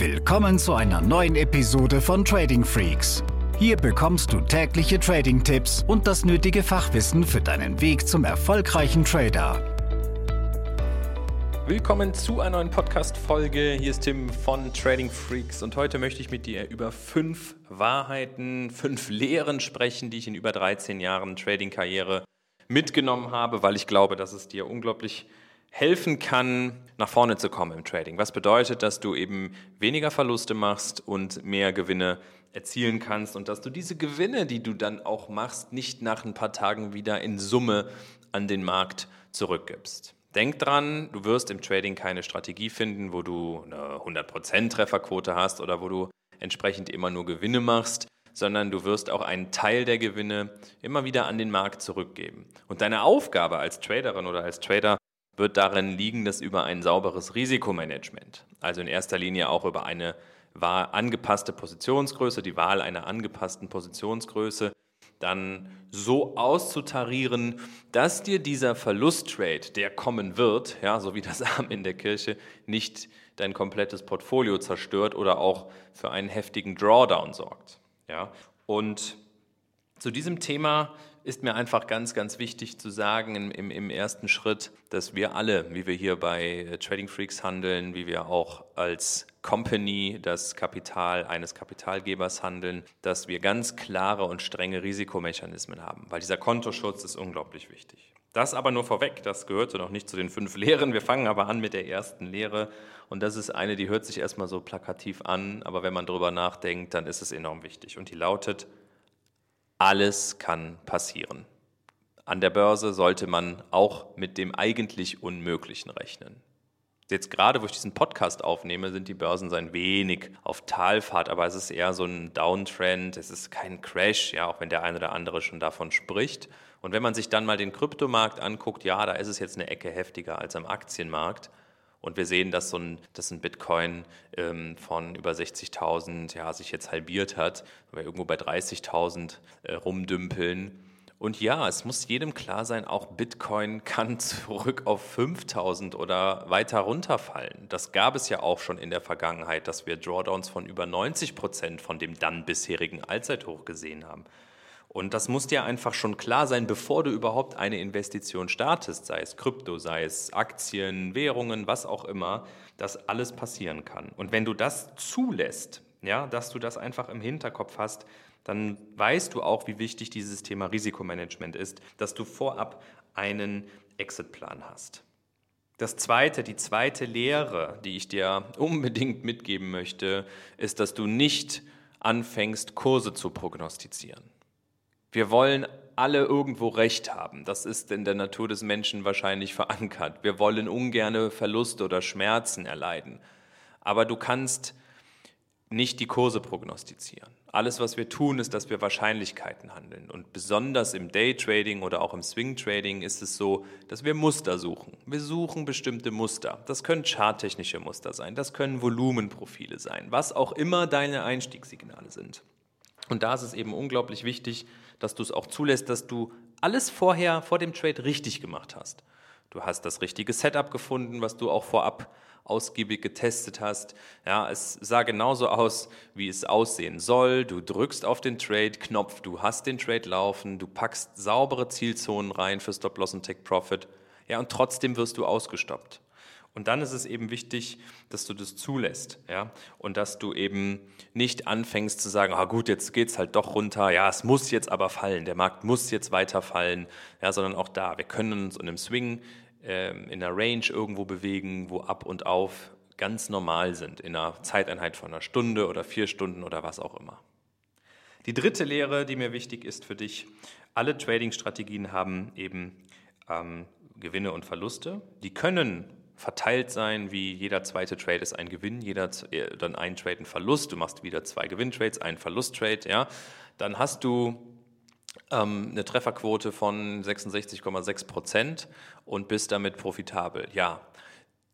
Willkommen zu einer neuen Episode von Trading Freaks. Hier bekommst du tägliche Trading-Tipps und das nötige Fachwissen für deinen Weg zum erfolgreichen Trader. Willkommen zu einer neuen Podcast-Folge. Hier ist Tim von Trading Freaks und heute möchte ich mit dir über fünf Wahrheiten, fünf Lehren sprechen, die ich in über 13 Jahren Trading-Karriere mitgenommen habe, weil ich glaube, dass es dir unglaublich helfen kann, nach vorne zu kommen im Trading. Was bedeutet, dass du eben weniger Verluste machst und mehr Gewinne erzielen kannst und dass du diese Gewinne, die du dann auch machst, nicht nach ein paar Tagen wieder in Summe an den Markt zurückgibst. Denk dran, du wirst im Trading keine Strategie finden, wo du eine 100% Trefferquote hast oder wo du entsprechend immer nur Gewinne machst, sondern du wirst auch einen Teil der Gewinne immer wieder an den Markt zurückgeben. Und deine Aufgabe als Traderin oder als Trader wird darin liegen, dass über ein sauberes Risikomanagement, also in erster Linie auch über eine angepasste Positionsgröße, die Wahl einer angepassten Positionsgröße, dann so auszutarieren, dass dir dieser Verlusttrade, der kommen wird, ja, so wie das Arm in der Kirche, nicht dein komplettes Portfolio zerstört oder auch für einen heftigen Drawdown sorgt. Ja. Und zu diesem Thema ist mir einfach ganz, ganz wichtig zu sagen im, im, im, ersten Schritt, dass wir alle, wie wir hier bei äh, Trading Freaks handeln, wie wir auch als Company das Kapital eines Kapitalgebers handeln, dass wir ganz klare und strenge Risikomechanismen haben, weil dieser Kontoschutz ist unglaublich wichtig. Das aber nur vorweg, das gehörte noch nicht zu den fünf Lehren. Wir fangen aber an mit der ersten Lehre und das ist eine, die hört sich erstmal so plakativ an, aber wenn man darüber nachdenkt, dann ist es enorm wichtig und die lautet, alles kann passieren. An der Börse sollte man auch mit dem eigentlich Unmöglichen rechnen. Jetzt gerade, wo ich diesen Podcast aufnehme, sind die Börsen so ein wenig auf Talfahrt, aber es ist eher so ein Downtrend, es ist kein Crash, ja, auch wenn der eine oder andere schon davon spricht. Und wenn man sich dann mal den Kryptomarkt anguckt, ja, da ist es jetzt eine Ecke heftiger als am Aktienmarkt. Und wir sehen, dass so ein, dass ein Bitcoin ähm, von über 60.000 ja, sich jetzt halbiert hat, weil wir irgendwo bei 30.000 äh, rumdümpeln. Und ja, es muss jedem klar sein, auch Bitcoin kann zurück auf 5000 oder weiter runterfallen. Das gab es ja auch schon in der Vergangenheit, dass wir Drawdowns von über 90 Prozent von dem dann bisherigen Allzeithoch gesehen haben. Und das muss dir einfach schon klar sein, bevor du überhaupt eine Investition startest, sei es Krypto, sei es Aktien, Währungen, was auch immer, dass alles passieren kann. Und wenn du das zulässt, ja, dass du das einfach im Hinterkopf hast, dann weißt du auch, wie wichtig dieses Thema Risikomanagement ist, dass du vorab einen Exitplan hast. Das zweite, die zweite Lehre, die ich dir unbedingt mitgeben möchte, ist, dass du nicht anfängst, Kurse zu prognostizieren. Wir wollen alle irgendwo Recht haben. Das ist in der Natur des Menschen wahrscheinlich verankert. Wir wollen ungerne Verluste oder Schmerzen erleiden. Aber du kannst nicht die Kurse prognostizieren. Alles, was wir tun, ist, dass wir Wahrscheinlichkeiten handeln. Und besonders im Daytrading oder auch im Swing-Trading ist es so, dass wir Muster suchen. Wir suchen bestimmte Muster. Das können charttechnische Muster sein, das können Volumenprofile sein, was auch immer deine Einstiegssignale sind. Und da ist es eben unglaublich wichtig, dass du es auch zulässt, dass du alles vorher, vor dem Trade richtig gemacht hast. Du hast das richtige Setup gefunden, was du auch vorab ausgiebig getestet hast. Ja, es sah genauso aus, wie es aussehen soll. Du drückst auf den Trade-Knopf, du hast den Trade laufen, du packst saubere Zielzonen rein für Stop-Loss und Take-Profit. Ja, und trotzdem wirst du ausgestoppt. Und dann ist es eben wichtig, dass du das zulässt, ja, und dass du eben nicht anfängst zu sagen, ah gut, jetzt geht's halt doch runter, ja, es muss jetzt aber fallen, der Markt muss jetzt weiter fallen, ja, sondern auch da, wir können uns in einem Swing, äh, in einer Range irgendwo bewegen, wo ab und auf ganz normal sind, in einer Zeiteinheit von einer Stunde oder vier Stunden oder was auch immer. Die dritte Lehre, die mir wichtig ist für dich, alle Trading-Strategien haben eben ähm, Gewinne und Verluste. Die können verteilt sein, wie jeder zweite Trade ist ein Gewinn, jeder äh, dann ein Trade ein Verlust, du machst wieder zwei Gewinntrades, einen Verlusttrade, ja, dann hast du ähm, eine Trefferquote von 66,6 Prozent und bist damit profitabel, ja.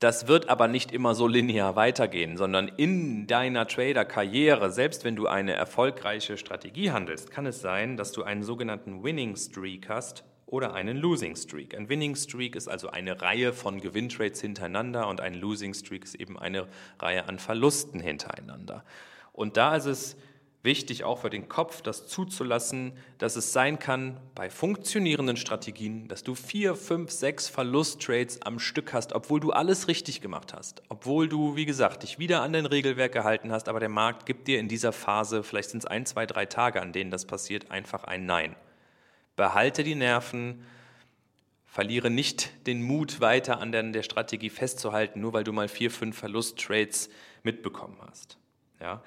Das wird aber nicht immer so linear weitergehen, sondern in deiner Trader-Karriere, selbst wenn du eine erfolgreiche Strategie handelst, kann es sein, dass du einen sogenannten Winning Streak hast oder einen Losing Streak. Ein Winning Streak ist also eine Reihe von Gewinntrades hintereinander und ein Losing Streak ist eben eine Reihe an Verlusten hintereinander. Und da ist es wichtig, auch für den Kopf, das zuzulassen, dass es sein kann bei funktionierenden Strategien, dass du vier, fünf, sechs Verlusttrades am Stück hast, obwohl du alles richtig gemacht hast, obwohl du, wie gesagt, dich wieder an den Regelwerk gehalten hast, aber der Markt gibt dir in dieser Phase, vielleicht sind es ein, zwei, drei Tage, an denen das passiert, einfach ein Nein. Behalte die Nerven, verliere nicht den Mut, weiter an der, Strategie festzuhalten, nur weil du mal vier, fünf Verlusttrades mitbekommen hast. Ja?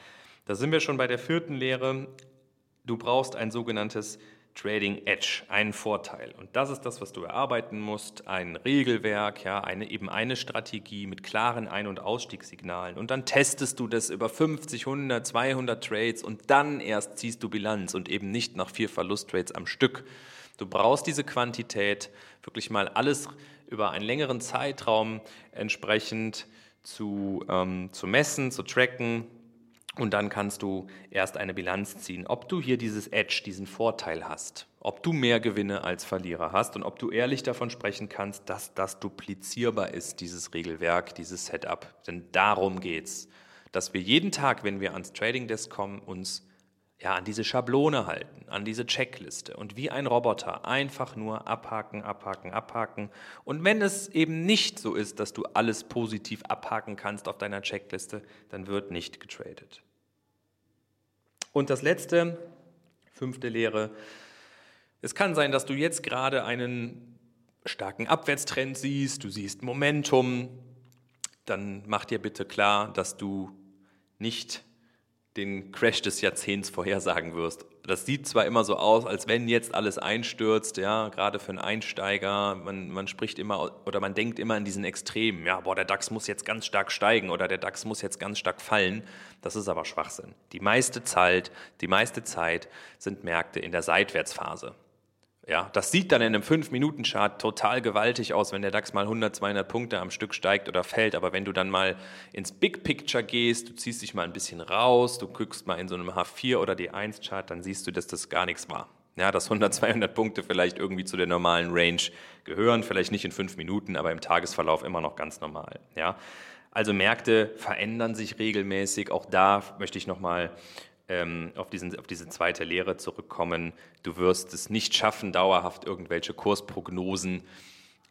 Da sind wir schon bei der vierten Lehre. Du brauchst ein sogenanntes Trading Edge, einen Vorteil. Und das ist das, was du erarbeiten musst, ein Regelwerk, ja, eine, eben eine Strategie mit klaren Ein- und Ausstiegssignalen. Und dann testest du das über 50, 100, 200 Trades und dann erst ziehst du Bilanz und eben nicht nach vier Verlusttrades am Stück. Du brauchst diese Quantität, wirklich mal alles über einen längeren Zeitraum entsprechend zu, ähm, zu messen, zu tracken und dann kannst du erst eine Bilanz ziehen, ob du hier dieses Edge, diesen Vorteil hast, ob du mehr Gewinne als Verlierer hast und ob du ehrlich davon sprechen kannst, dass das duplizierbar ist, dieses Regelwerk, dieses Setup. Denn darum geht's, dass wir jeden Tag, wenn wir ans Trading Desk kommen, uns ja, an diese Schablone halten, an diese Checkliste und wie ein Roboter einfach nur abhaken, abhaken, abhaken. Und wenn es eben nicht so ist, dass du alles positiv abhaken kannst auf deiner Checkliste, dann wird nicht getradet. Und das letzte, fünfte Lehre, es kann sein, dass du jetzt gerade einen starken Abwärtstrend siehst, du siehst Momentum, dann mach dir bitte klar, dass du nicht den Crash des Jahrzehnts vorhersagen wirst. Das sieht zwar immer so aus, als wenn jetzt alles einstürzt, ja, gerade für einen Einsteiger. Man, man spricht immer oder man denkt immer in diesen Extremen, ja, boah, der DAX muss jetzt ganz stark steigen oder der DAX muss jetzt ganz stark fallen. Das ist aber Schwachsinn. Die meiste Zeit, die meiste Zeit sind Märkte in der Seitwärtsphase. Ja, das sieht dann in einem 5-Minuten-Chart total gewaltig aus, wenn der DAX mal 100, 200 Punkte am Stück steigt oder fällt. Aber wenn du dann mal ins Big Picture gehst, du ziehst dich mal ein bisschen raus, du guckst mal in so einem H4 oder D1-Chart, dann siehst du, dass das gar nichts war. Ja, dass 100, 200 Punkte vielleicht irgendwie zu der normalen Range gehören, vielleicht nicht in fünf Minuten, aber im Tagesverlauf immer noch ganz normal. Ja, also Märkte verändern sich regelmäßig. Auch da möchte ich nochmal ähm, auf, diesen, auf diese zweite Lehre zurückkommen. Du wirst es nicht schaffen, dauerhaft irgendwelche Kursprognosen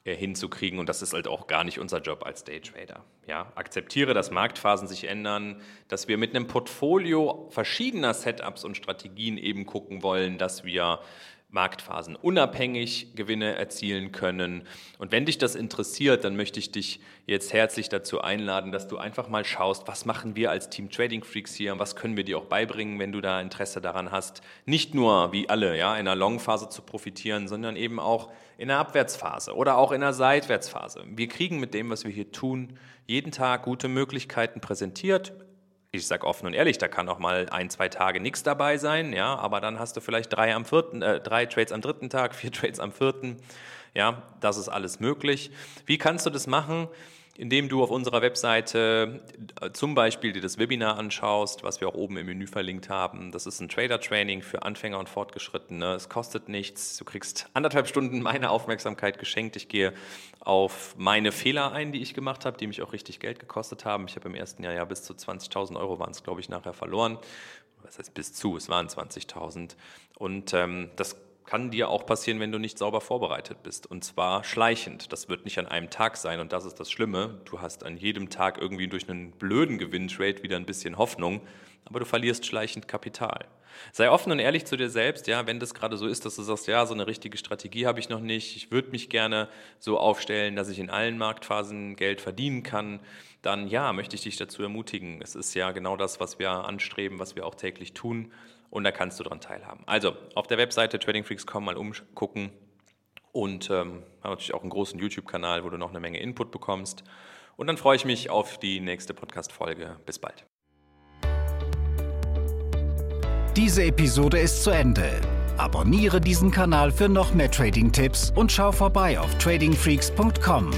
äh, hinzukriegen und das ist halt auch gar nicht unser Job als Daytrader. Ja, akzeptiere, dass Marktphasen sich ändern, dass wir mit einem Portfolio verschiedener Setups und Strategien eben gucken wollen, dass wir Marktphasen unabhängig Gewinne erzielen können. Und wenn dich das interessiert, dann möchte ich dich jetzt herzlich dazu einladen, dass du einfach mal schaust, was machen wir als Team Trading Freaks hier und was können wir dir auch beibringen, wenn du da Interesse daran hast, nicht nur wie alle ja, in einer Longphase zu profitieren, sondern eben auch in einer Abwärtsphase oder auch in einer Seitwärtsphase. Wir kriegen mit dem, was wir hier tun, jeden Tag gute Möglichkeiten präsentiert, ich sage offen und ehrlich, da kann auch mal ein, zwei Tage nichts dabei sein, ja, aber dann hast du vielleicht drei am vierten, äh, drei Trades am dritten Tag, vier Trades am vierten, ja, das ist alles möglich. Wie kannst du das machen? Indem du auf unserer Webseite äh, zum Beispiel dir das Webinar anschaust, was wir auch oben im Menü verlinkt haben. Das ist ein Trader-Training für Anfänger und Fortgeschrittene. Es kostet nichts. Du kriegst anderthalb Stunden meine Aufmerksamkeit geschenkt. Ich gehe auf meine Fehler ein, die ich gemacht habe, die mich auch richtig Geld gekostet haben. Ich habe im ersten Jahr ja bis zu 20.000 Euro waren es, glaube ich, nachher verloren. Was heißt bis zu? Es waren 20.000. Und ähm, das kann dir auch passieren, wenn du nicht sauber vorbereitet bist. Und zwar schleichend. Das wird nicht an einem Tag sein und das ist das Schlimme. Du hast an jedem Tag irgendwie durch einen blöden Gewinntrade wieder ein bisschen Hoffnung, aber du verlierst schleichend Kapital. Sei offen und ehrlich zu dir selbst, ja, wenn das gerade so ist, dass du sagst, ja, so eine richtige Strategie habe ich noch nicht, ich würde mich gerne so aufstellen, dass ich in allen Marktphasen Geld verdienen kann, dann ja, möchte ich dich dazu ermutigen. Es ist ja genau das, was wir anstreben, was wir auch täglich tun und da kannst du daran teilhaben. Also auf der Webseite tradingfreaks.com mal umgucken und ähm, haben natürlich auch einen großen YouTube-Kanal, wo du noch eine Menge Input bekommst. Und dann freue ich mich auf die nächste Podcast-Folge. Bis bald. Diese Episode ist zu Ende. Abonniere diesen Kanal für noch mehr Trading-Tipps und schau vorbei auf tradingfreaks.com.